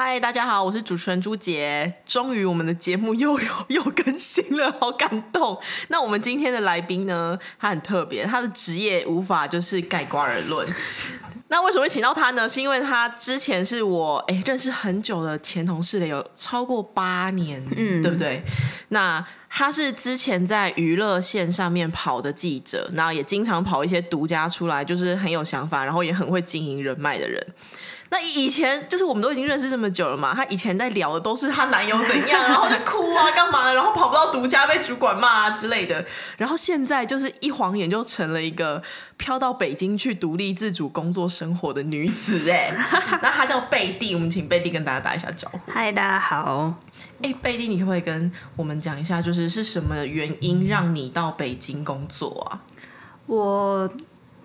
嗨，大家好，我是主持人朱杰。终于，我们的节目又有又更新了，好感动。那我们今天的来宾呢？他很特别，他的职业无法就是盖瓜而论。那为什么会请到他呢？是因为他之前是我哎认识很久的前同事了，有超过八年，嗯，对不对？那他是之前在娱乐线上面跑的记者，然后也经常跑一些独家出来，就是很有想法，然后也很会经营人脉的人。那以前就是我们都已经认识这么久了嘛，她以前在聊的都是她男友怎样，然后就哭啊干嘛的，然后跑不到独家被主管骂啊之类的，然后现在就是一晃眼就成了一个飘到北京去独立自主工作生活的女子哎，那她叫贝蒂，我们请贝蒂跟大家打一下招呼。嗨，大家好。哎，贝蒂，你可不可以跟我们讲一下，就是是什么原因让你到北京工作啊？我。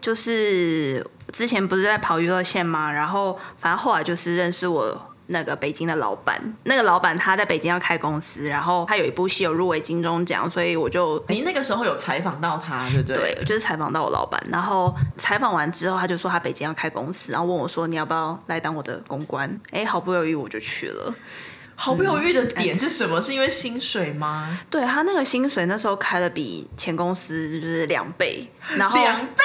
就是之前不是在跑娱乐线吗？然后反正后来就是认识我那个北京的老板，那个老板他在北京要开公司，然后他有一部戏有入围金钟奖，所以我就你那个时候有采访到他，对不对？对，就是采访到我老板，然后采访完之后他就说他北京要开公司，然后问我说你要不要来当我的公关？哎，毫不犹豫我就去了。毫不犹豫的点是什么？是因为薪水吗？对，他那个薪水那时候开的比前公司就是两倍，然后两倍。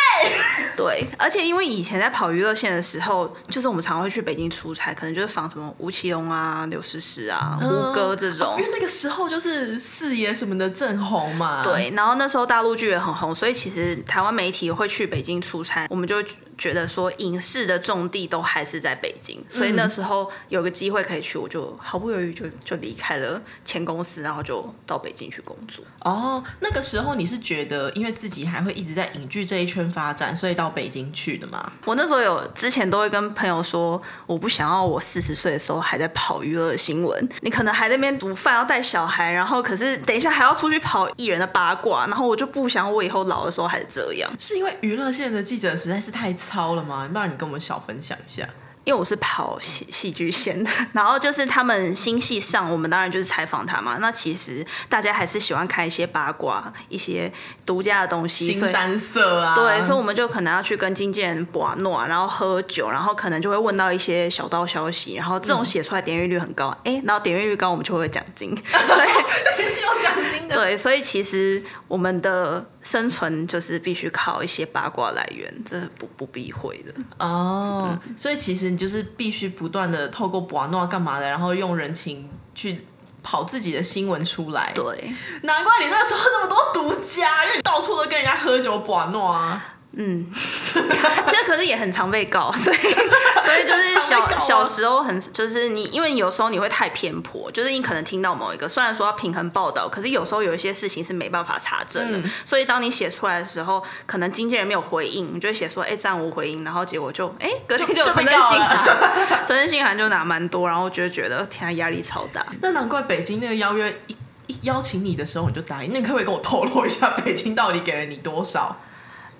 对，而且因为以前在跑娱乐线的时候，就是我们常会去北京出差，可能就是访什么吴奇隆啊、刘诗诗啊、胡歌这种。因为那个时候就是四爷什么的正红嘛。对，然后那时候大陆剧也很红，所以其实台湾媒体会去北京出差，我们就。觉得说影视的重地都还是在北京，所以那时候有个机会可以去，我就毫不犹豫就就离开了前公司，然后就到北京去工作。哦，那个时候你是觉得因为自己还会一直在影剧这一圈发展，所以到北京去的吗？我那时候有之前都会跟朋友说，我不想要我四十岁的时候还在跑娱乐新闻，你可能还在那边煮饭要带小孩，然后可是等一下还要出去跑艺人的八卦，然后我就不想我以后老的时候还是这样。是因为娱乐线的记者实在是太。糙了吗？不然你跟我们小分享一下。因为我是跑戏戏剧线的，然后就是他们新戏上，我们当然就是采访他嘛。那其实大家还是喜欢看一些八卦、一些独家的东西，新山色啊。对，所以我们就可能要去跟经纪人玩诺，然后喝酒，然后可能就会问到一些小道消息，然后这种写出来点阅率很高，哎、嗯，然后点阅率高，我们就会有奖金。对，其实有奖金的。对，所以其实我们的生存就是必须靠一些八卦来源，这不不避讳的。哦，嗯、所以其实你。就是必须不断的透过博诺干嘛的，然后用人情去跑自己的新闻出来。对，难怪你那时候那么多独家，因为你到处都跟人家喝酒博诺啊。嗯，这可是也很常被告，所以所以就是小、啊、小时候很就是你，因为有时候你会太偏颇，就是你可能听到某一个，虽然说要平衡报道，可是有时候有一些事情是没办法查证的，嗯、所以当你写出来的时候，可能经纪人没有回应，你就会写说哎暂无回应，然后结果就哎隔天就有存证信函，存证信函就拿蛮多，然后就觉得天啊压力超大。那难怪北京那个邀约一一邀请你的时候你就答应，那你可不可以跟我透露一下北京到底给了你多少？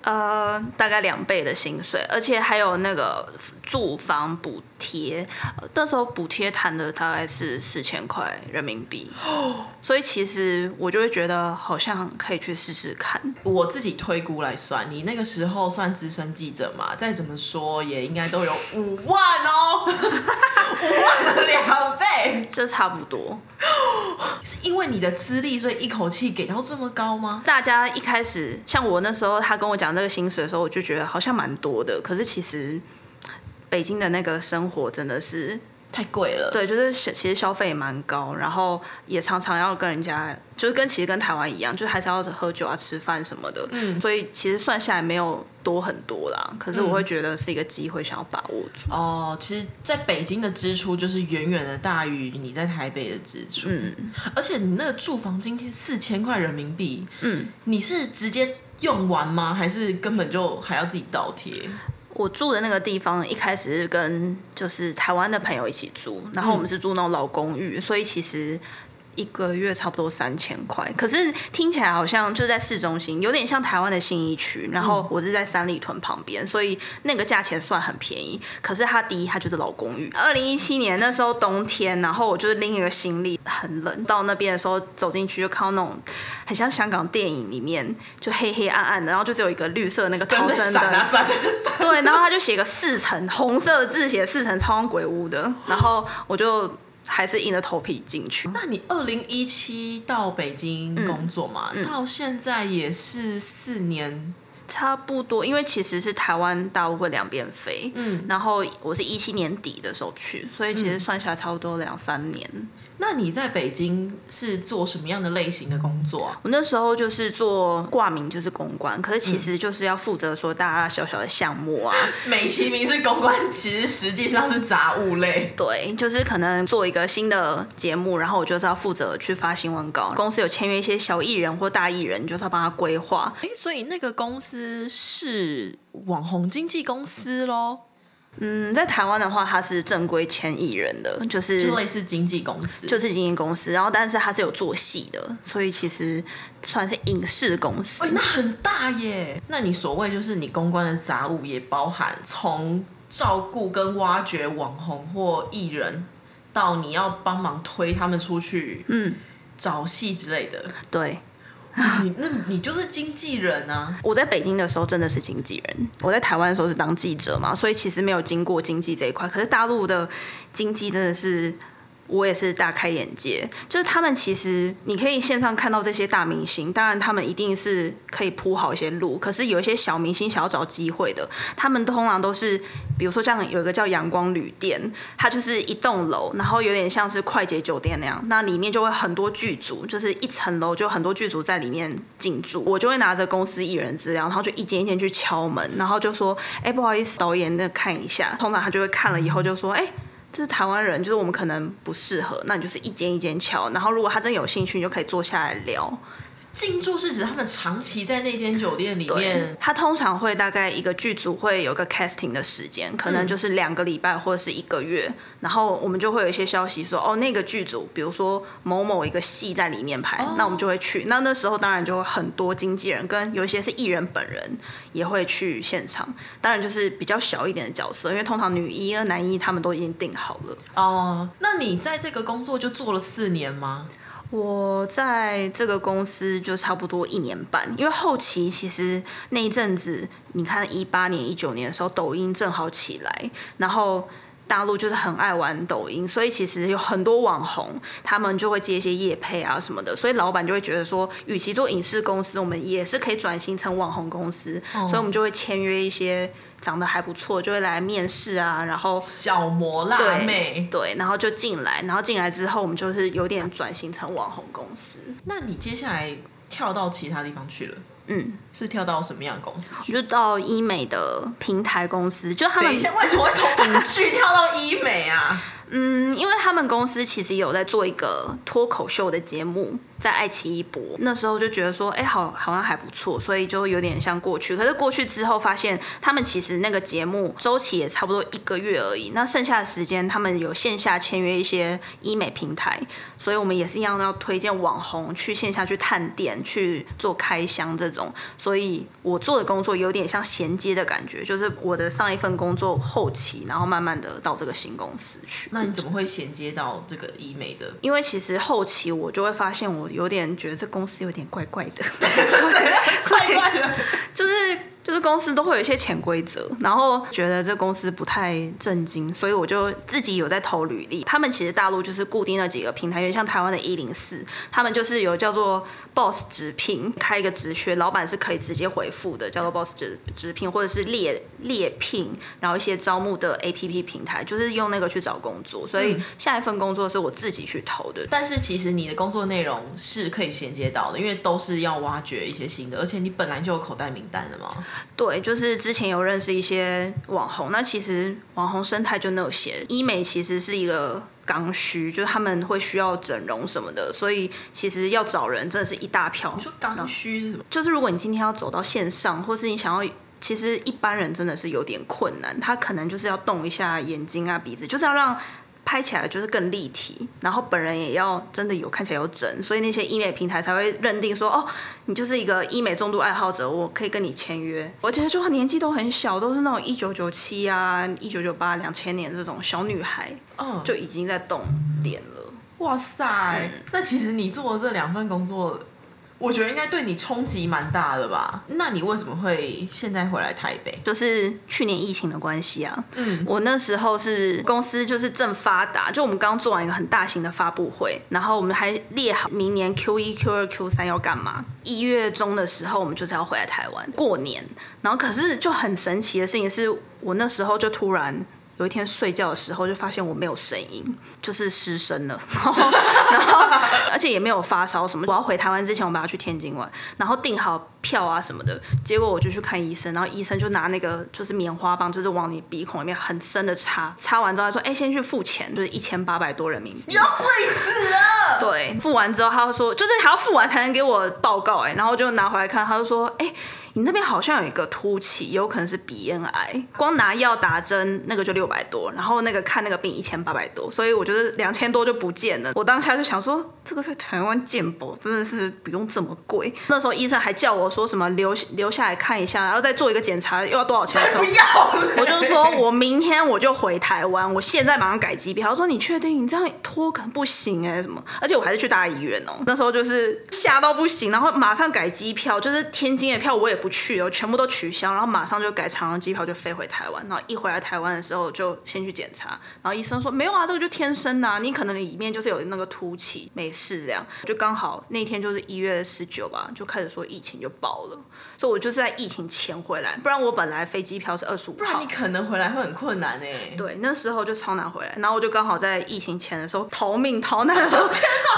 呃，大概两倍的薪水，而且还有那个住房补贴，那时候补贴谈的大概是四千块人民币，所以其实我就会觉得好像可以去试试看。我自己推估来算，你那个时候算资深记者嘛，再怎么说也应该都有 五万哦，五万的两倍，这差不多。是因为你的资历，所以一口气给到这么高吗？大家一开始像我那时候，他跟我讲这个薪水的时候，我就觉得好像蛮多的。可是其实北京的那个生活真的是。太贵了，对，就是其实消费也蛮高，然后也常常要跟人家，就是跟其实跟台湾一样，就是还是要喝酒啊、吃饭什么的，嗯，所以其实算下来没有多很多啦。可是我会觉得是一个机会，想要把握住。嗯、哦，其实在北京的支出就是远远的大于你在台北的支出，嗯，而且你那个住房津贴四千块人民币，嗯，你是直接用完吗？还是根本就还要自己倒贴？我住的那个地方一开始是跟就是台湾的朋友一起住，然后我们是住那种老公寓，嗯、所以其实一个月差不多三千块，可是听起来好像就在市中心，有点像台湾的信义区。然后我是在三里屯旁边，所以那个价钱算很便宜。可是它第一，它就是老公寓。二零一七年那时候冬天，然后我就是拎一个行李，很冷。到那边的时候走进去就看到那种很像香港电影里面，就黑黑暗暗的，然后就只有一个绿色那个 逃生灯。对，然后他就写个四层红色的字写四层，超像鬼屋的。然后我就。还是硬着头皮进去。那你二零一七到北京工作嘛？嗯嗯、到现在也是四年，差不多。因为其实是台湾大陆会两边飞，嗯，然后我是一七年底的时候去，所以其实算下来差不多两三年。那你在北京是做什么样的类型的工作啊？我那时候就是做挂名，就是公关，可是其实就是要负责说大大小小的项目啊。美其名是公关，其实实际上是杂物类。对，就是可能做一个新的节目，然后我就是要负责去发新闻稿。公司有签约一些小艺人或大艺人，就是要帮他规划。哎，所以那个公司是网红经纪公司喽？嗯，在台湾的话，它是正规签艺人的，就是就类似经纪公司，就是经纪公司。然后，但是它是有做戏的，所以其实算是影视公司。哎，那很大耶！那你所谓就是你公关的杂物，也包含从照顾跟挖掘网红或艺人，到你要帮忙推他们出去，嗯，找戏之类的。对。你那，你就是经纪人啊！我在北京的时候真的是经纪人，我在台湾的时候是当记者嘛，所以其实没有经过经济这一块。可是大陆的经济真的是。我也是大开眼界，就是他们其实你可以线上看到这些大明星，当然他们一定是可以铺好一些路，可是有一些小明星想要找机会的，他们通常都是，比如说像有一个叫阳光旅店，它就是一栋楼，然后有点像是快捷酒店那样，那里面就会很多剧组，就是一层楼就很多剧组在里面进驻，我就会拿着公司艺人资料，然后就一间一间去敲门，然后就说，哎、不好意思，导演，那看一下，通常他就会看了以后就说，哎、是台湾人，就是我们可能不适合，那你就是一间一间敲，然后如果他真有兴趣，你就可以坐下来聊。进驻是指他们长期在那间酒店里面，他通常会大概一个剧组会有个 casting 的时间，可能就是两个礼拜或者是一个月，嗯、然后我们就会有一些消息说，哦，那个剧组，比如说某某一个戏在里面拍，哦、那我们就会去。那那时候当然就会很多经纪人跟有一些是艺人本人也会去现场，当然就是比较小一点的角色，因为通常女一、男一他们都已经定好了。哦，那你在这个工作就做了四年吗？我在这个公司就差不多一年半，因为后期其实那一阵子，你看一八年、一九年的时候，抖音正好起来，然后大陆就是很爱玩抖音，所以其实有很多网红，他们就会接一些业配啊什么的，所以老板就会觉得说，与其做影视公司，我们也是可以转型成网红公司，所以我们就会签约一些。长得还不错，就会来面试啊，然后小模辣妹，对，然后就进来，然后进来之后，我们就是有点转型成网红公司。那你接下来跳到其他地方去了？嗯，是跳到什么样的公司？就到医美的平台公司，就他们等一下为什么会从影剧跳到医美啊？嗯，因为他们公司其实有在做一个脱口秀的节目。在爱奇艺播，那时候就觉得说，哎、好，好像还不错，所以就有点像过去。可是过去之后发现，他们其实那个节目周期也差不多一个月而已。那剩下的时间，他们有线下签约一些医美平台，所以我们也是一样要推荐网红去线下去探店，去做开箱这种。所以我做的工作有点像衔接的感觉，就是我的上一份工作后期，然后慢慢的到这个新公司去。那你怎么会衔接到这个医美的？因为其实后期我就会发现我。有点觉得这公司有点怪怪的，怪怪的，就是。就是公司都会有一些潜规则，然后觉得这公司不太正经，所以我就自己有在投履历。他们其实大陆就是固定的几个平台，有点像台湾的一零四，他们就是有叫做 Boss 直聘，开一个职缺，老板是可以直接回复的，叫做 Boss 直直聘，或者是猎猎聘，然后一些招募的 APP 平台，就是用那个去找工作。所以下一份工作是我自己去投的。但是其实你的工作内容是可以衔接到的，因为都是要挖掘一些新的，而且你本来就有口袋名单的嘛。对，就是之前有认识一些网红，那其实网红生态就那些。医美其实是一个刚需，就是他们会需要整容什么的，所以其实要找人真的是一大票。你说刚需是什么？就是如果你今天要走到线上，或是你想要，其实一般人真的是有点困难，他可能就是要动一下眼睛啊、鼻子，就是要让。拍起来就是更立体，然后本人也要真的有看起来有整，所以那些医美平台才会认定说，哦，你就是一个医美重度爱好者，我可以跟你签约。我觉得就年纪都很小，都是那种一九九七啊、一九九八、两千年这种小女孩，嗯，就已经在动脸了。哇塞，嗯，那其实你做的这两份工作。我觉得应该对你冲击蛮大的吧？那你为什么会现在回来台北？就是去年疫情的关系啊。嗯，我那时候是公司就是正发达，就我们刚做完一个很大型的发布会，然后我们还列好明年 Q 一、Q 二、Q 三要干嘛。一月中的时候，我们就是要回来台湾过年。然后可是就很神奇的事情是，我那时候就突然。有一天睡觉的时候，就发现我没有声音，就是失声了。然后，然后，而且也没有发烧什么。我要回台湾之前，我们要去天津玩，然后订好票啊什么的。结果我就去看医生，然后医生就拿那个就是棉花棒，就是往你鼻孔里面很深的插。插完之后他说：“哎，先去付钱，就是一千八百多人民币。”你要贵死了。对，付完之后他就说，就是还要付完才能给我报告哎，然后就拿回来看，他就说：“哎。”你那边好像有一个凸起，有可能是鼻咽癌。光拿药打针那个就六百多，然后那个看那个病一千八百多，所以我觉得两千多就不见了。我当下就想说，这个在台湾健保真的是不用这么贵。那时候医生还叫我说什么留留下来看一下，然后再做一个检查，又要多少钱的时候？不要！我就说我明天我就回台湾，我现在马上改机票。他说你确定？你这样拖可能不行哎、欸，什么？而且我还是去大医院哦、喔。那时候就是吓到不行，然后马上改机票，就是天津的票我也不去哦，全部都取消，然后马上就改长荣机票就飞回台湾。然后一回来台湾的时候，就先去检查，然后医生说没有啊，这个就天生的啊，你可能里面就是有那个凸起，没事这样。就刚好那天就是一月十九吧，就开始说疫情就爆了，所以我就是在疫情前回来，不然我本来飞机票是二十五号，不然你可能回来会很困难哎。对，那时候就超难回来，然后我就刚好在疫情前的时候逃命逃难的时候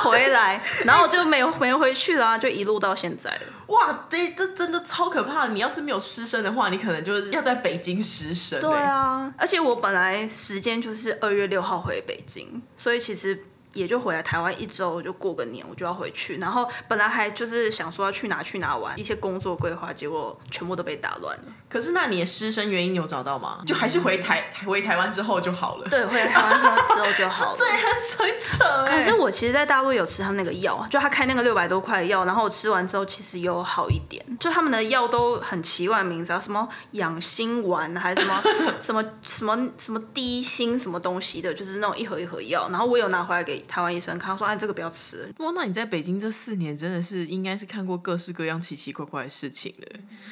回来，然后我就没有没回去啦，就一路到现在了。哇，这这真的超可怕！你要是没有失声的话，你可能就是要在北京失声。对啊，而且我本来时间就是二月六号回北京，所以其实。也就回来台湾一周，就过个年，我就要回去。然后本来还就是想说要去哪去哪玩，一些工作规划，结果全部都被打乱了。可是那你的失声原因有找到吗？就还是回台回台湾之后就好了。对，回台湾之后就好了。这很扯。可是我其实，在大陆有吃他那个药，就他开那个六百多块的药，然后我吃完之后其实有好一点。就他们的药都很奇怪的名字啊，什么养心丸，还是什么 什么什么什么低心什么东西的，就是那种一盒一盒药。然后我有拿回来给。台湾医生看说：“哎，这个不要吃。”哇，那你在北京这四年真的是应该是看过各式各样奇奇怪怪的事情的。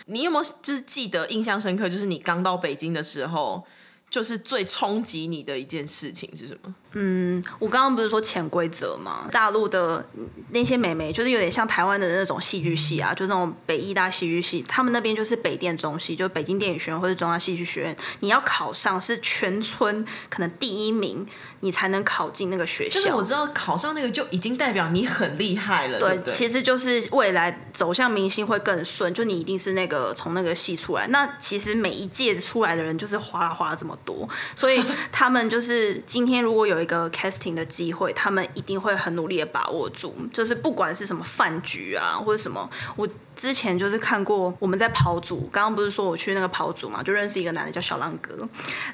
你有没有就是记得印象深刻？就是你刚到北京的时候，就是最冲击你的一件事情是什么？嗯，我刚刚不是说潜规则吗？大陆的那些美眉就是有点像台湾的那种戏剧系啊，就是那种北艺大戏剧系，他们那边就是北电中戏，就是北京电影学院或者中央戏剧学院，你要考上是全村可能第一名，你才能考进那个学校。就是我知道考上那个就已经代表你很厉害了，对，对对，其实就是未来走向明星会更顺，就你一定是那个从那个系出来。那其实每一届出来的人就是哗啦哗啦这么多，所以他们就是今天如果有。有一个 casting 的机会，他们一定会很努力的把握住，就是不管是什么饭局啊，或者什么，我。之前就是看过我们在跑组，刚刚不是说我去那个跑组嘛，就认识一个男的叫小浪哥，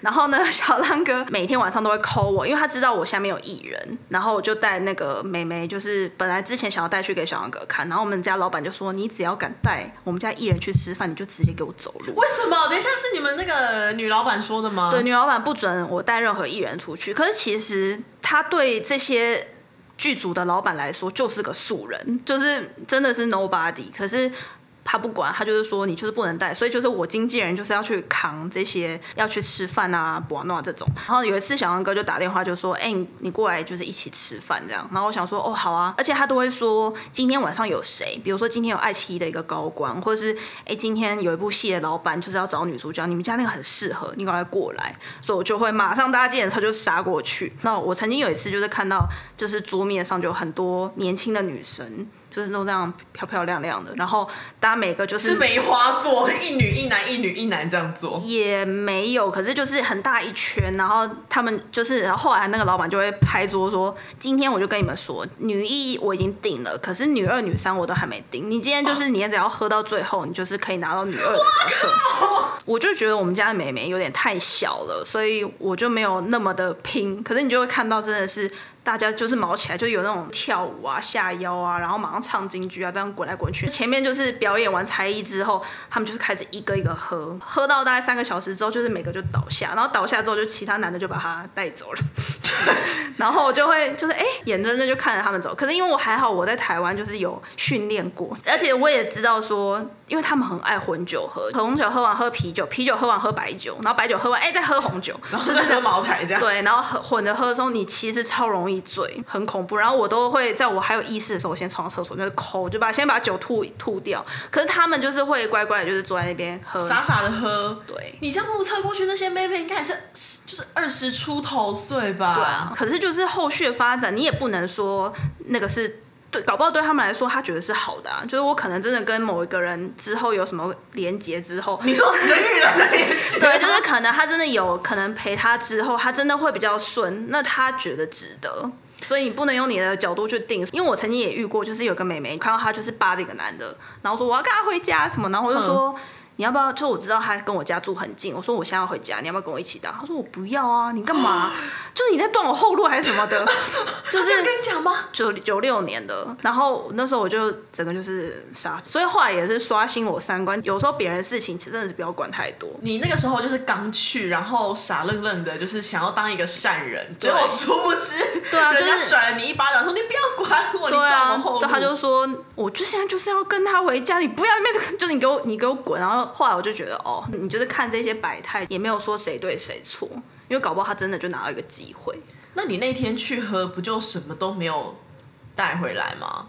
然后呢，小浪哥每天晚上都会 call 我，因为他知道我下面有艺人，然后我就带那个美眉，就是本来之前想要带去给小浪哥看，然后我们家老板就说，你只要敢带我们家艺人去吃饭，你就直接给我走路。为什么？等一下是你们那个女老板说的吗？对，女老板不准我带任何艺人出去，可是其实他对这些。剧组的老板来说就是个素人，就是真的是 nobody。可是。他不管，他就是说你就是不能带，所以就是我经纪人就是要去扛这些，要去吃饭啊、玩闹这种。然后有一次小杨哥就打电话就说：“哎、你过来就是一起吃饭这样。”然后我想说：“哦，好啊。”而且他都会说今天晚上有谁，比如说今天有爱奇艺的一个高官，或者是哎、今天有一部戏的老板就是要找女主角，你们家那个很适合，你赶快过来。所以我就会马上搭计程车就杀过去。那我曾经有一次就是看到就是桌面上就有很多年轻的女生。就是都这样漂漂亮亮的，然后大家每个就是是梅花座，一女一男，一女一男这样做也没有，可是就是很大一圈，然后他们就是，然后后来那个老板就会拍桌说，今天我就跟你们说，女一我已经定了，可是女二、女三我都还没定，你今天就是你只要喝到最后，你就是可以拿到女二的角色。我就觉得我们家的妹妹有点太小了，所以我就没有那么的拼，可是你就会看到真的是。大家就是毛起来，就有那种跳舞啊、下腰啊，然后马上唱京剧啊，这样滚来滚去。前面就是表演完才艺之后，他们就是开始一个一个喝，喝到大概三个小时之后，就是每个就倒下，然后倒下之后，就其他男的就把他带走了。然后我就会就是哎、欸，眼睁睁就看着他们走。可是因为我还好，我在台湾就是有训练过，而且我也知道说，因为他们很爱混酒喝，红酒喝完喝啤酒，啤酒喝完喝白酒，然后白酒喝完哎、欸、再喝红酒，然后再喝茅台这样。对，然后混着喝的时候，你其实超容易。嘴很恐怖，然后我都会在我还有意识的时候，我先冲到厕所，就是抠，就把先把酒吐吐掉。可是他们就是会乖乖的，就是坐在那边喝，傻傻的喝。对，你这样目测过去，那些妹妹应该也是就是二十出头岁吧？对啊。可是就是后续的发展，你也不能说那个是对，搞不好对他们来说，他觉得是好的啊。就是我可能真的跟某一个人之后有什么连接之后，你说人与人的连接，对，就是可能他真的有可能陪他之后，他真的会比较顺，那他觉得值得。所以你不能用你的角度去定，因为我曾经也遇过，就是有个妹妹看到她就是扒着一个男的，然后说我要跟他回家什么，然后我就说。嗯你要不要？就我知道他跟我家住很近，我说我现在要回家，你要不要跟我一起打？他说我不要啊，你干嘛？就是你在断我后路还是什么的？就是跟你讲吗？九九六年的，然后那时候我就整个就是傻，所以后来也是刷新我三观。有时候别人的事情其实真的是不要管太多。你那个时候就是刚去，然后傻愣愣的，就是想要当一个善人，结果殊不知，对啊，就是甩了你一巴掌，说你不要管我，对啊，就他就说，我就现在就是要跟他回家，你不要那边，就你给我你给我滚，然后。后来我就觉得，哦，你就是看这些百态，也没有说谁对谁错，因为搞不好他真的就拿到一个机会。那你那天去喝，不就什么都没有带回来吗？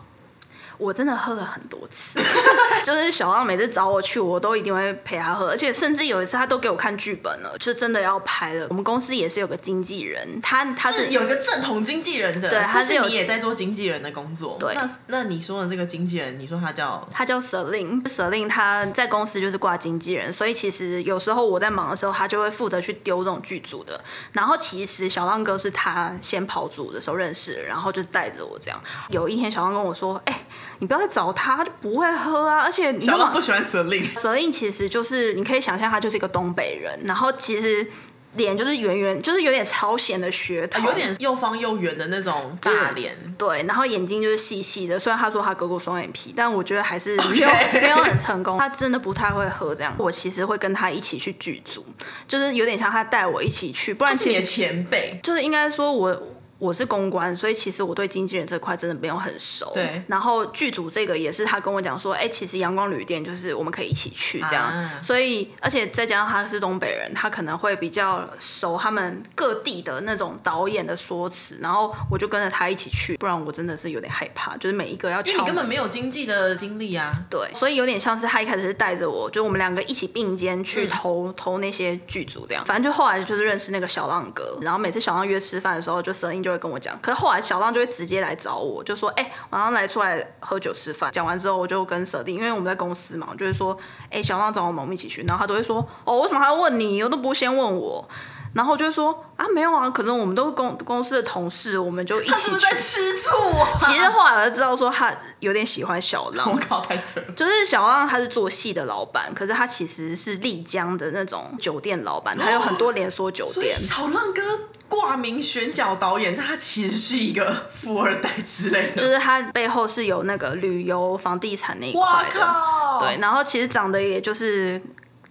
我真的喝了很多次，就是小浪每次找我去，我都一定会陪他喝，而且甚至有一次他都给我看剧本了，就真的要拍了。我们公司也是有个经纪人，他他是，是有一个正统经纪人的，对，他是你也在做经纪人的工作。对，那那你说的这个经纪人，你说他叫他叫 Selin，Selin 他在公司就是挂经纪人，所以其实有时候我在忙的时候，他就会负责去丢这种剧组的。然后其实小浪哥是他先跑组的时候认识，然后就是带着我这样。有一天小浪跟我说，哎、欸。你不要再找他，他就不会喝啊！而且你小浪不喜欢蛇令，蛇令其实就是你可以想象他就是一个东北人，然后其实脸就是圆圆，就是有点朝鲜的血头，有点又方又圆的那种大脸。对，然后眼睛就是细细的。虽然他说他割过双眼皮，但我觉得还是 没有、没有很成功。他真的不太会喝这样。我其实会跟他一起去剧组，就是有点像他带我一起去，不然其实前辈就是应该说我。我是公关，所以其实我对经纪人这块真的没有很熟。对。然后剧组这个也是他跟我讲说，哎、欸，其实阳光旅店就是我们可以一起去这样。啊、所以，而且再加上他是东北人，他可能会比较熟他们各地的那种导演的说辞。然后我就跟着他一起去，不然我真的是有点害怕，就是每一个要敲。因为你根本没有经济的经历啊。对。所以有点像是他一开始是带着我，就我们两个一起并肩去投、嗯、投那些剧组这样。反正就后来就是认识那个小浪哥，然后每次小浪约吃饭的时候，就声音就会跟我讲。可是后来小浪就会直接来找我，就说：“哎、欸，晚上来出来喝酒吃饭。”讲完之后，我就跟舍弟，因为我们在公司嘛，就是说：“哎、欸，小浪找我们，我们一起去。”然后他都会说：“哦，为什么还要问你？我都不先问我。”然后就说啊，没有啊，可能我们都是公公司的同事，我们就一起是不是在吃醋啊？其实后来我才知道说他有点喜欢小浪。我靠，太扯了！就是小浪他是做戏的老板，可是他其实是丽江的那种酒店老板，他有很多连锁酒店。小浪哥挂名选角导演，他其实是一个富二代之类的。就是他背后是有那个旅游房地产那一块的。哇靠！对，然后其实长得也就是。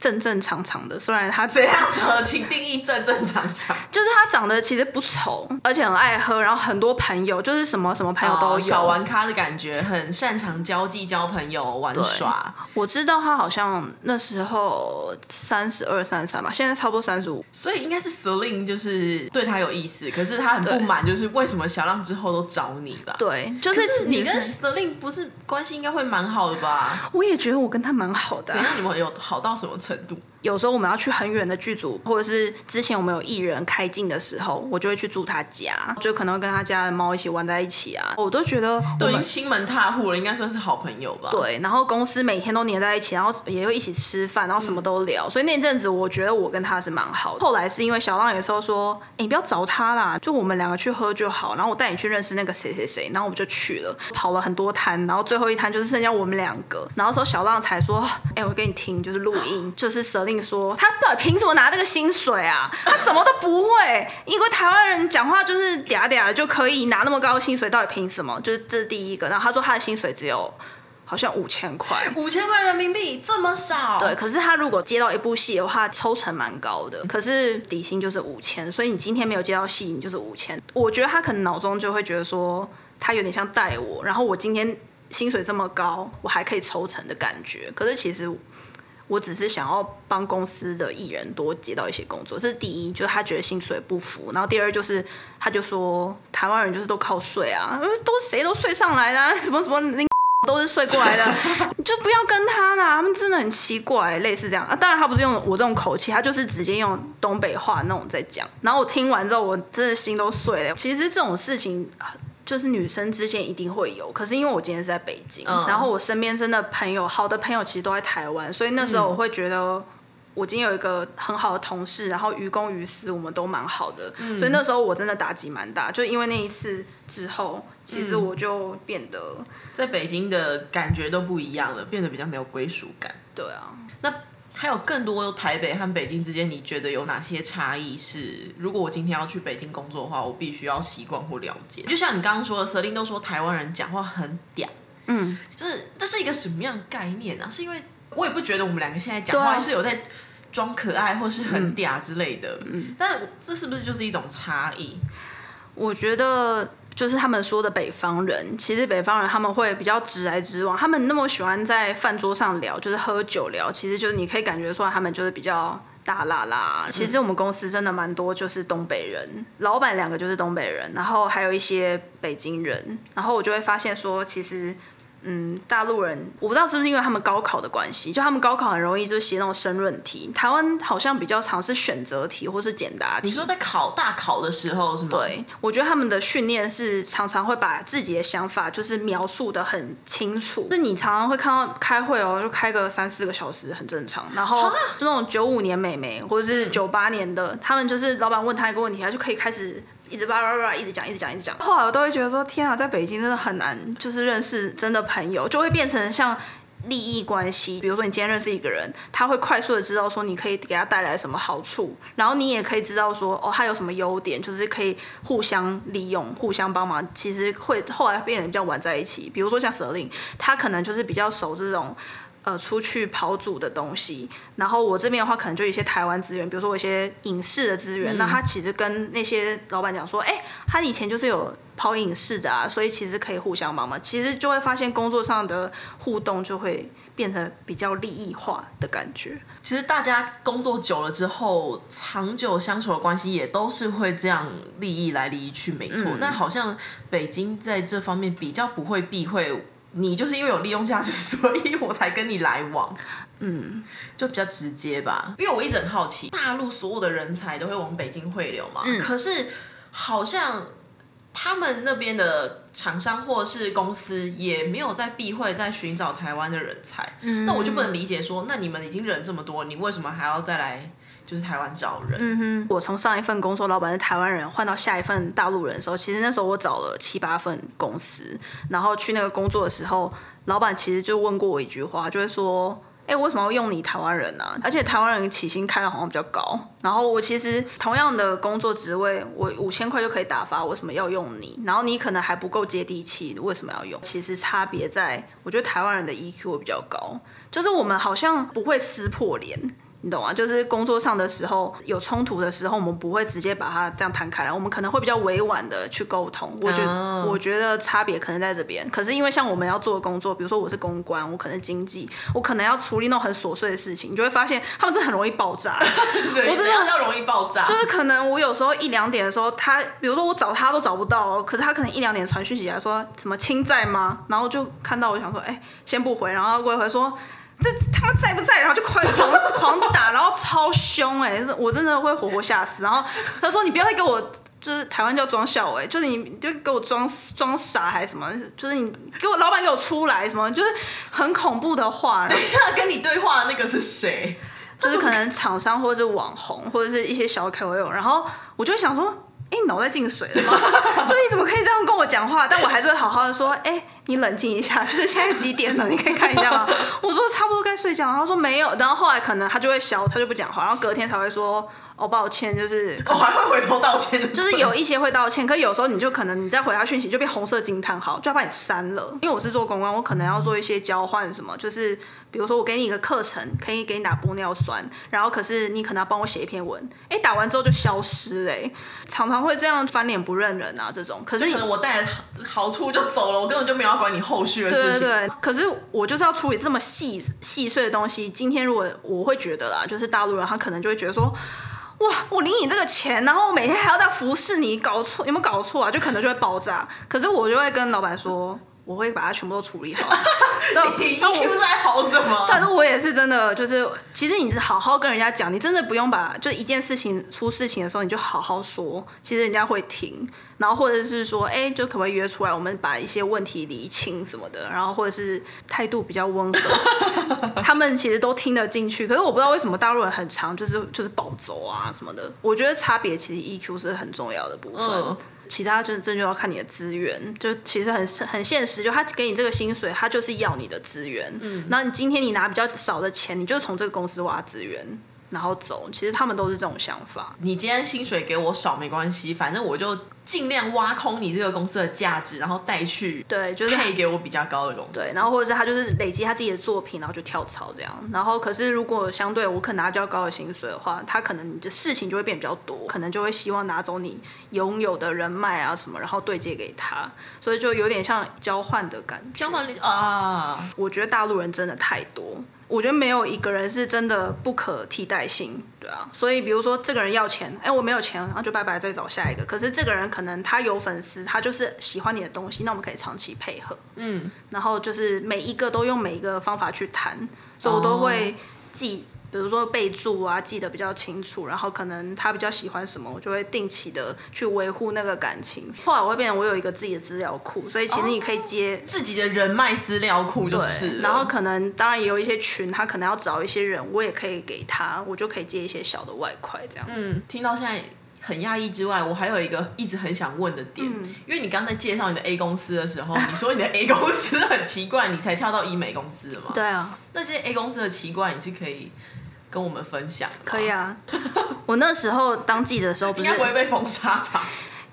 正正常常的，虽然他这样子，请定义正正常常。就是他长得其实不丑，而且很爱喝，然后很多朋友，就是什么什么朋友都有，哦、小玩咖的感觉，很擅长交际、交朋友、玩耍。我知道他好像那时候三十二、三十三吧，现在差不多三十五，所以应该是 Celine 就是对他有意思，可是他很不满，就是为什么小浪之后都找你吧？对，就是，是你跟 Celine 不是关系应该会蛮好的吧？我也觉得我跟他蛮好的、啊，怎样？你们有好到什么程度？程度。有时候我们要去很远的剧组，或者是之前我们有艺人开镜的时候，我就会去住他家，就可能会跟他家的猫一起玩在一起啊。我都觉得都已经亲门踏户了，应该算是好朋友吧。对，然后公司每天都黏在一起，然后也会一起吃饭，然后什么都聊。嗯、所以那阵子我觉得我跟他是蛮好的。后来是因为小浪有时候说：“哎、欸，你不要找他啦，就我们两个去喝就好。”然后我带你去认识那个谁谁谁，然后我们就去了，跑了很多摊，然后最后一摊就是剩下我们两个。然后说小浪才说：“哎、欸，我给你听，就是录音，就是舍令说他到底凭什么拿这个薪水啊？他什么都不会，因为台湾人讲话就是嗲嗲的就可以拿那么高的薪水，到底凭什么？就是这是第一个。然后他说他的薪水只有好像五千块，五千块人民币这么少？对，可是他如果接到一部戏的话，抽成蛮高的。可是底薪就是五千，所以你今天没有接到戏，你就是五千。我觉得他可能脑中就会觉得说，他有点像带我，然后我今天薪水这么高，我还可以抽成的感觉。可是其实。我只是想要帮公司的艺人多接到一些工作，这是第一，就是他觉得薪水不符。然后第二就是，他就说台湾人就是都靠税啊，都谁都税上来的，什么什么都是税过来的，你 就不要跟他啦，他们真的很奇怪，类似这样啊。当然他不是用我这种口气，他就是直接用东北话那种在讲。然后我听完之后，我真的心都碎了。其实这种事情。就是女生之间一定会有，可是因为我今天是在北京，嗯、然后我身边真的朋友，好的朋友其实都在台湾，所以那时候我会觉得，我今天有一个很好的同事，然后于公于私我们都蛮好的，嗯、所以那时候我真的打击蛮大，就因为那一次之后，其实我就变得、嗯、在北京的感觉都不一样了，变得比较没有归属感。对啊，那。还有更多台北和北京之间，你觉得有哪些差异？是如果我今天要去北京工作的话，我必须要习惯或了解。就像你刚刚说的，瑟琳都说台湾人讲话很嗲，嗯，就是这是一个什么样的概念呢、啊？是因为我也不觉得我们两个现在讲话是有在装可爱或是很嗲之类的，嗯，嗯，但这是不是就是一种差异？我觉得。就是他们说的北方人，其实北方人他们会比较直来直往，他们那么喜欢在饭桌上聊，就是喝酒聊，其实就是你可以感觉出来，他们就是比较大啦啦。其实我们公司真的蛮多，就是东北人，老板两个就是东北人，然后还有一些北京人，然后我就会发现说，其实。嗯，大陆人我不知道是不是因为他们高考的关系，就他们高考很容易就写那种申论题。台湾好像比较常是选择题或是简答题。你说在考大考的时候是吗？对，我觉得他们的训练是常常会把自己的想法就是描述的很清楚。那你常常会看到开会哦，就开个三四个小时很正常。然后就那种九五年美眉或者是九八年的，嗯、他们就是老板问他一个问题，他就可以开始。一直叭叭叭，一直讲，一直讲，一直讲。后来我都会觉得说，天啊，在北京真的很难，就是认识真的朋友，就会变成像利益关系。比如说，你今天认识一个人，他会快速的知道说，你可以给他带来什么好处，然后你也可以知道说，哦，他有什么优点，就是可以互相利用、互相帮忙。其实会后来变得比较玩在一起。比如说像舍令，他可能就是比较熟这种。呃，出去跑组的东西，然后我这边的话，可能就有一些台湾资源，比如说我一些影视的资源，嗯、那他其实跟那些老板讲说，哎，他以前就是有跑影视的啊，所以其实可以互相帮忙，其实就会发现工作上的互动就会变成比较利益化的感觉。其实大家工作久了之后，长久相处的关系也都是会这样利益来利益去，没错。嗯、但好像北京在这方面比较不会避讳。你就是因为有利用价值，所以我才跟你来往，嗯，就比较直接吧。因为我一直很好奇，大陆所有的人才都会往北京汇流嘛，嗯，可是好像他们那边的厂商或是公司也没有在避讳在寻找台湾的人才，嗯，那我就不能理解说，那你们已经人这么多，你为什么还要再来？就是台湾找人。嗯哼，我从上一份工作老板是台湾人，换到下一份大陆人的时候，其实那时候我找了七八份公司，然后去那个工作的时候，老板其实就问过我一句话，就会说：“哎、欸，为什么要用你台湾人呢、啊？而且台湾人起薪开的好像比较高。然后我其实同样的工作职位，我五千块就可以打发，为什么要用你？然后你可能还不够接地气，为什么要用？其实差别在，我觉得台湾人的 EQ 会比较高，就是我们好像不会撕破脸。”你懂吗？就是工作上的时候有冲突的时候，我们不会直接把它这样摊开来，我们可能会比较委婉的去沟通。我觉得，oh. 我觉得差别可能在这边。可是因为像我们要做的工作，比如说我是公关，我可能经济，我可能要处理那种很琐碎的事情，你就会发现他们真的很容易爆炸。以我真的要容易爆炸，就是可能我有时候一两点的时候，他比如说我找他都找不到，可是他可能一两点传讯息来说什么亲在吗？然后就看到我想说，哎、欸，先不回，然后过一会说。这他妈在不在？然后就狂狂狂打，然后超凶哎、欸，我真的会活活吓死。然后他说：“你不要再给我，就是台湾叫装笑哎、欸，就是你就给我装装傻还是什么？就是你给我老板给我出来什么？就是很恐怖的话。”等一下，跟你对话的那个是谁？就是可能厂商或者是网红或者是一些小 KOL。然后我就想说。哎，脑袋进水了吗？就你怎么可以这样跟我讲话？但我还是会好好的说，哎，你冷静一下，就是现在几点了？你可以看一下吗？我说差不多该睡觉，然后说没有，然后后来可能他就会消，他就不讲话，然后隔天才会说。哦，抱歉，就是我、哦、还会回头道歉的，就是有一些会道歉，可有时候你就可能你再回他讯息就变红色惊叹号，就要把你删了。因为我是做公关，我可能要做一些交换什么，就是比如说我给你一个课程，可以给你打玻尿酸，然后可是你可能要帮我写一篇文，哎，打完之后就消失哎，常常会这样翻脸不认人啊这种。可是可能我带了好处就走了，我根本就没有要管你后续的事情。对对对，可是我就是要处理这么细细碎的东西。今天如果我会觉得啦，就是大陆人他可能就会觉得说。哇！我领你这个钱，然后我每天还要在服侍你，搞错有没有搞错啊？就可能就会爆炸。可是我就会跟老板说，我会把它全部都处理好。你 EQ 在好什么？但是我也是真的，就是其实你是好好跟人家讲，你真的不用把就一件事情出事情的时候，你就好好说，其实人家会听。然后或者是说，哎，就可不可以约出来，我们把一些问题厘清什么的。然后或者是态度比较温和，他们其实都听得进去。可是我不知道为什么大陆人很长就是就是暴走啊什么的。我觉得差别其实 EQ 是很重要的部分，嗯、其他就真就要看你的资源。就其实很很现实，就他给你这个薪水，他就是要你的资源。嗯，那你今天你拿比较少的钱，你就从这个公司挖资源。然后走，其实他们都是这种想法。你今天薪水给我少没关系，反正我就尽量挖空你这个公司的价值，然后带去对，就是配给我比较高的公司。对，然后或者是他就是累积他自己的作品，然后就跳槽这样。然后可是如果相对我可能拿比较高的薪水的话，他可能你的事情就会变比较多，可能就会希望拿走你拥有的人脉啊什么，然后对接给他，所以就有点像交换的感觉。交换啊，我觉得大陆人真的太多。我觉得没有一个人是真的不可替代性，对啊，所以比如说这个人要钱，哎，我没有钱，然后就拜拜，再找下一个。可是这个人可能他有粉丝，他就是喜欢你的东西，那我们可以长期配合，嗯，然后就是每一个都用每一个方法去谈，所以我都会记。哦比如说备注啊，记得比较清楚，然后可能他比较喜欢什么，我就会定期的去维护那个感情。后来我会变成我有一个自己的资料库，所以其实你可以接、哦、自己的人脉资料库，就是。然后可能当然也有一些群，他可能要找一些人，我也可以给他，我就可以接一些小的外快这样。嗯，听到现在。很讶异之外，我还有一个一直很想问的点，嗯、因为你刚才介绍你的 A 公司的时候，你说你的 A 公司很奇怪，你才跳到医美公司的嘛？对啊，那些 A 公司的奇怪，你是可以跟我们分享？可以啊，我那时候当记者的时候不是，应该不会被封杀吧？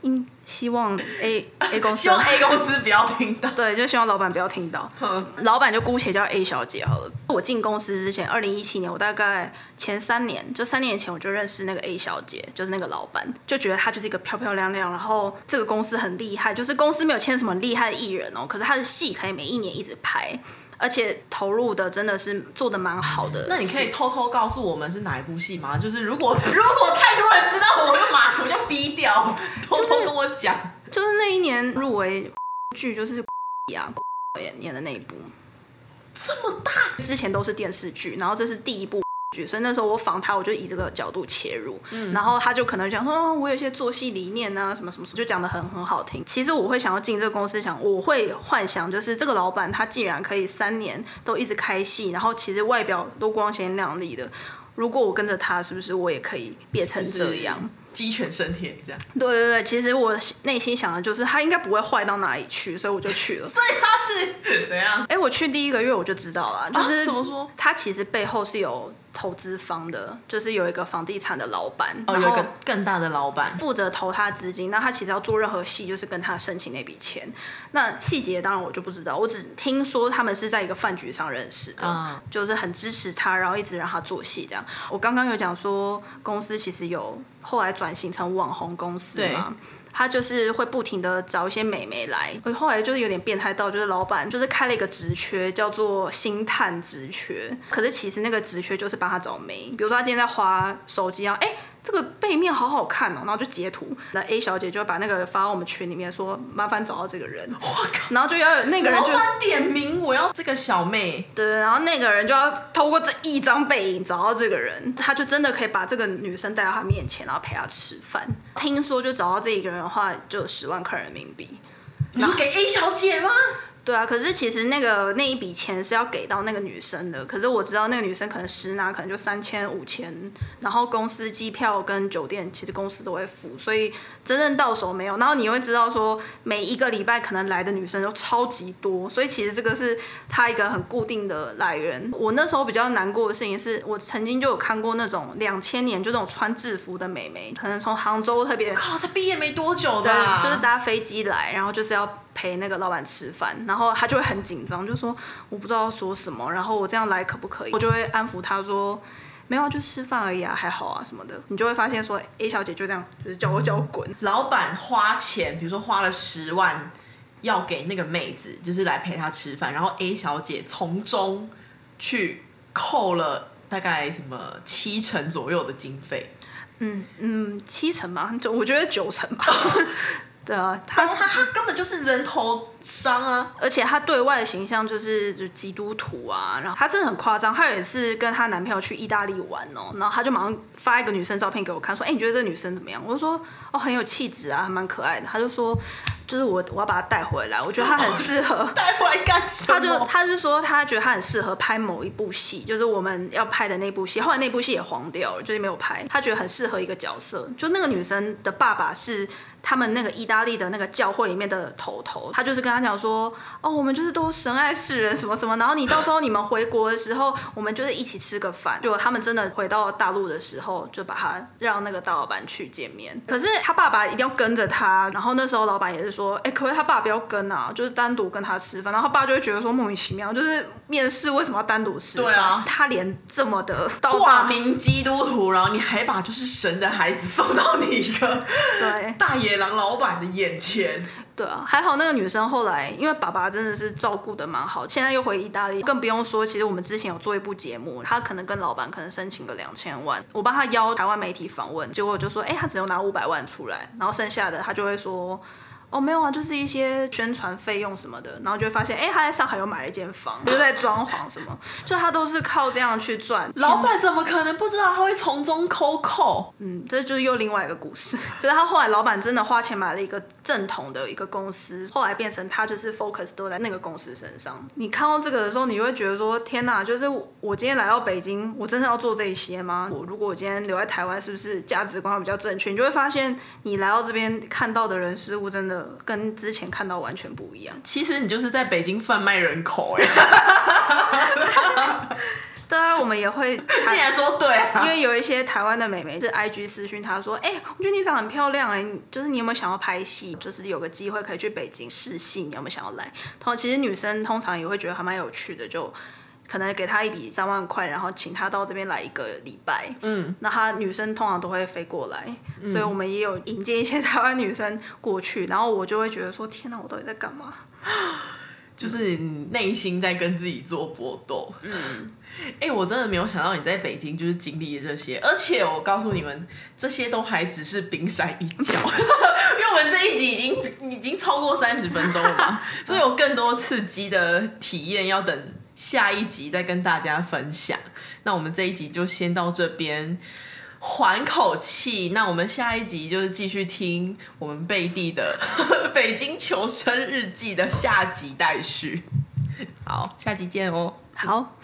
应希望 A A 公司，希望 A 公司不要听到。对，就希望老板不要听到。老板就姑且叫 A 小姐好了。我进公司之前，二零一七年，我大概前三年，就三年前我就认识那个 A 小姐，就是那个老板，就觉得她就是一个漂漂亮亮，然后这个公司很厉害，就是公司没有签什么厉害的艺人哦，可是她的戏可以每一年一直拍。而且投入的真的是做的蛮好的。那你可以偷偷告诉我们是哪一部戏吗？就是如果 如果太多人知道，我就马上就逼掉。偷偷跟我讲，就是，就是那一年入围剧就是呀 演 演的那一部，这么大。之前都是电视剧，然后这是第一部。所以那时候我访他，我就以这个角度切入，嗯、然后他就可能讲说，哦，我有一些做戏理念啊，什么什么，就讲的很很好听。其实我会想要进这个公司，想我会幻想，就是这个老板他既然可以三年都一直开戏，然后其实外表都光鲜亮丽的，如果我跟着他，是不是我也可以变成这样？鸡犬升天这样？对对对，其实我内心想的就是他应该不会坏到哪里去，所以我就去了。所以他是 怎样？哎，我去第一个月我就知道了，就是、啊、怎么说？他其实背后是有。投资方的，就是有一个房地产的老板，哦，有一个更大的老板负责投他资金。那他其实要做任何戏，就是跟他申请那笔钱。那细节当然我就不知道，我只听说他们是在一个饭局上认识的，嗯，就是很支持他，然后一直让他做戏这样。我刚刚有讲说，公司其实有后来转型成网红公司嘛。他就是会不停的找一些美眉来，后来就是有点变态到，就是老板就是开了一个职缺，叫做星探职缺。可是其实那个职缺就是帮他找美，比如说他今天在花手机啊，哎，这个背面好好看哦，然后就截图，那 A 小姐就把那个发到我们群里面说，麻烦找到这个人，然后就要有那个人就点名我要这个小妹，对，然后那个人就要透过这一张背影找到这个人，他就真的可以把这个女生带到他面前，然后陪她吃饭。听说就找到这一个人的话，就有十万块人民币。你说给 A 小姐吗？对啊，可是其实那个那一笔钱是要给到那个女生的，可是我知道那个女生可能实拿可能就三千五千，然后公司机票跟酒店其实公司都会付，所以真正到手没有。然后你会知道说每一个礼拜可能来的女生都超级多，所以其实这个是他一个很固定的来源。我那时候比较难过的事情是我曾经就有看过那种两千年就那种穿制服的美眉，可能从杭州特别，靠，才毕业没多久的，就是搭飞机来，然后就是要。陪那个老板吃饭，然后他就会很紧张，就说我不知道说什么，然后我这样来可不可以？我就会安抚他说，没有，就吃饭而已啊，还好啊什么的。你就会发现说，A 小姐就这样，就是叫我叫我滚。老板花钱，比如说花了十万，要给那个妹子，就是来陪她吃饭，然后 A 小姐从中去扣了大概什么七成左右的经费。嗯嗯，七成吧，就我觉得九成吧。对啊，他他他根本就是人头商啊，而且他对外的形象就是就基督徒啊，然后他真的很夸张。他有一次跟她男朋友去意大利玩哦，然后他就马上发一个女生照片给我看，说：“哎，你觉得这个女生怎么样？”我就说：“哦，很有气质啊，还蛮可爱的。”他就说。就是我，我要把她带回来。我觉得她很适合 带回来干什么？他就他是说，他觉得她很适合拍某一部戏，就是我们要拍的那部戏。后来那部戏也黄掉了，就是没有拍。他觉得很适合一个角色，就那个女生的爸爸是他们那个意大利的那个教会里面的头头。他就是跟他讲说，哦，我们就是都神爱世人什么什么。然后你到时候你们回国的时候，我们就是一起吃个饭。就他们真的回到大陆的时候，就把他让那个大老板去见面。可是他爸爸一定要跟着他。然后那时候老板也是说。说，哎，可不可以他爸不要跟啊？就是单独跟他吃饭，然后他爸就会觉得说莫名其妙，就是面试为什么要单独吃？对啊，他连这么的挂名基督徒，然后你还把就是神的孩子 送到你一个对大狼老板的眼前。对啊，还好那个女生后来因为爸爸真的是照顾的蛮好，现在又回意大利，更不用说，其实我们之前有做一部节目，他可能跟老板可能申请个两千万，我帮他邀台湾媒体访问，结果就说，哎，他只有拿五百万出来，然后剩下的他就会说。哦，没有啊，就是一些宣传费用什么的，然后就会发现，哎，他在上海又买了一间房，就在装潢什么，就他都是靠这样去赚。老板怎么可能不知道他会从中抠扣？嗯，这就是又另外一个故事，就是他后来老板真的花钱买了一个正统的一个公司，后来变成他就是 focus 都在那个公司身上。你看到这个的时候，你就会觉得说，天哪，就是我今天来到北京，我真的要做这一些吗？我如果我今天留在台湾，是不是价值观会比较正确？你就会发现，你来到这边看到的人事物真的。跟之前看到完全不一样。其实你就是在北京贩卖人口哎。对啊，我们也会。竟然说对啊！因为有一些台湾的美眉是 IG 私讯他说：“哎、欸，我觉得你长得很漂亮哎，就是你有没有想要拍戏？就是有个机会可以去北京试戏，你有没有想要来？”同其实女生通常也会觉得还蛮有趣的，就。可能给他一笔三万块，然后请他到这边来一个礼拜。嗯，那他女生通常都会飞过来，嗯、所以我们也有引荐一些台湾女生过去。然后我就会觉得说：天哪，我到底在干嘛？就是你内心在跟自己做搏斗。嗯，哎、欸，我真的没有想到你在北京就是经历了这些，而且我告诉你们，这些都还只是冰山一角，因为我们这一集已经已经超过三十分钟了嘛，所以有更多刺激的体验要等。下一集再跟大家分享。那我们这一集就先到这边，缓口气。那我们下一集就是继续听我们贝蒂的 《北京求生日记》的下集待续。好，下集见哦。好。